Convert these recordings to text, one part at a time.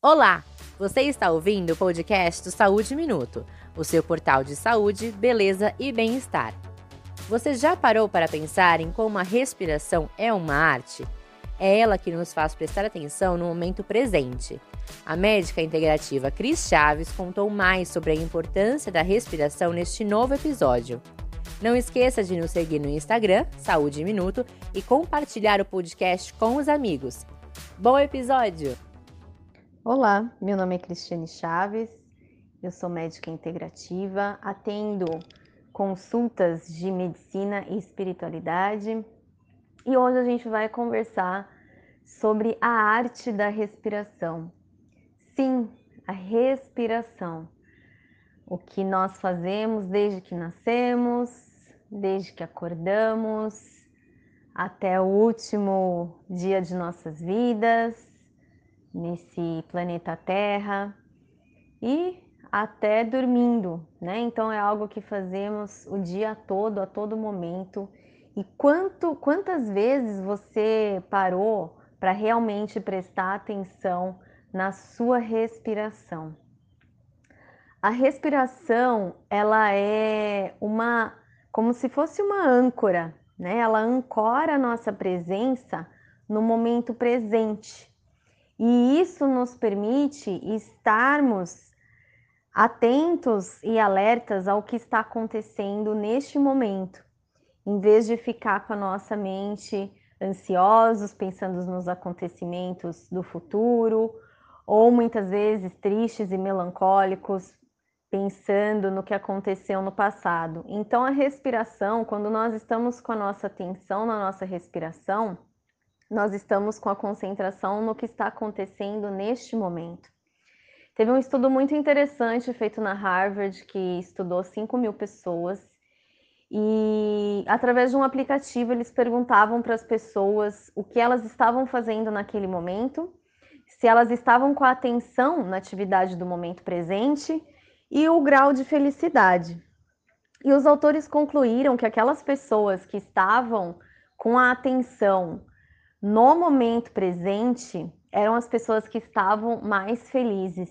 Olá! Você está ouvindo o podcast Saúde Minuto, o seu portal de saúde, beleza e bem-estar. Você já parou para pensar em como a respiração é uma arte? É ela que nos faz prestar atenção no momento presente. A médica integrativa Cris Chaves contou mais sobre a importância da respiração neste novo episódio. Não esqueça de nos seguir no Instagram, Saúde Minuto, e compartilhar o podcast com os amigos. Bom episódio! Olá, meu nome é Cristiane Chaves, eu sou médica integrativa, atendo consultas de medicina e espiritualidade e hoje a gente vai conversar sobre a arte da respiração. Sim, a respiração. O que nós fazemos desde que nascemos, desde que acordamos, até o último dia de nossas vidas nesse planeta Terra e até dormindo, né? Então é algo que fazemos o dia todo, a todo momento. E quanto, quantas vezes você parou para realmente prestar atenção na sua respiração? A respiração, ela é uma como se fosse uma âncora, né? Ela ancora a nossa presença no momento presente. E isso nos permite estarmos atentos e alertas ao que está acontecendo neste momento, em vez de ficar com a nossa mente ansiosos, pensando nos acontecimentos do futuro, ou muitas vezes tristes e melancólicos, pensando no que aconteceu no passado. Então, a respiração, quando nós estamos com a nossa atenção na nossa respiração, nós estamos com a concentração no que está acontecendo neste momento. Teve um estudo muito interessante feito na Harvard que estudou 5 mil pessoas e através de um aplicativo eles perguntavam para as pessoas o que elas estavam fazendo naquele momento, se elas estavam com a atenção na atividade do momento presente e o grau de felicidade. E os autores concluíram que aquelas pessoas que estavam com a atenção no momento presente, eram as pessoas que estavam mais felizes.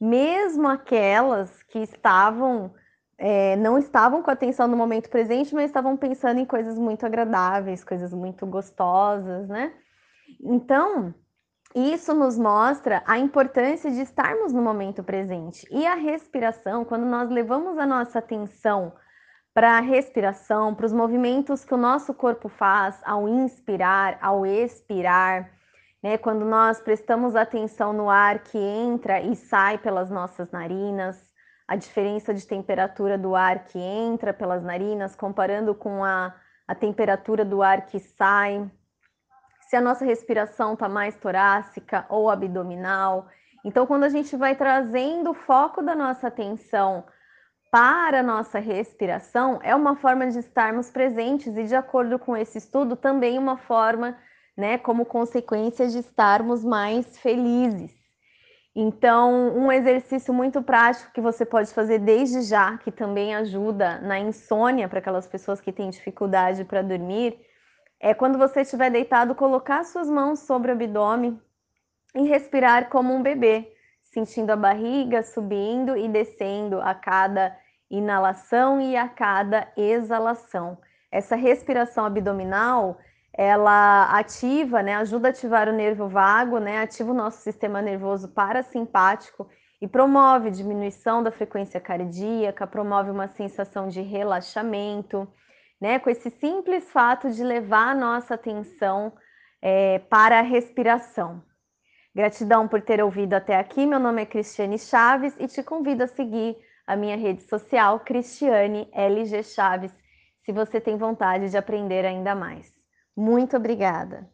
Mesmo aquelas que estavam, é, não estavam com atenção no momento presente, mas estavam pensando em coisas muito agradáveis, coisas muito gostosas, né? Então, isso nos mostra a importância de estarmos no momento presente. E a respiração, quando nós levamos a nossa atenção para a respiração, para os movimentos que o nosso corpo faz ao inspirar, ao expirar, né? Quando nós prestamos atenção no ar que entra e sai pelas nossas narinas, a diferença de temperatura do ar que entra pelas narinas, comparando com a, a temperatura do ar que sai, se a nossa respiração está mais torácica ou abdominal. Então, quando a gente vai trazendo o foco da nossa atenção para a nossa respiração é uma forma de estarmos presentes e, de acordo com esse estudo, também uma forma, né, como consequência de estarmos mais felizes. Então, um exercício muito prático que você pode fazer desde já, que também ajuda na insônia para aquelas pessoas que têm dificuldade para dormir, é quando você estiver deitado, colocar suas mãos sobre o abdômen e respirar como um bebê sentindo a barriga subindo e descendo a cada inalação e a cada exalação. Essa respiração abdominal, ela ativa, né, ajuda a ativar o nervo vago, né, ativa o nosso sistema nervoso parasimpático e promove diminuição da frequência cardíaca, promove uma sensação de relaxamento, né, com esse simples fato de levar a nossa atenção é, para a respiração. Gratidão por ter ouvido até aqui. Meu nome é Cristiane Chaves e te convido a seguir a minha rede social Cristiane LG Chaves, se você tem vontade de aprender ainda mais. Muito obrigada!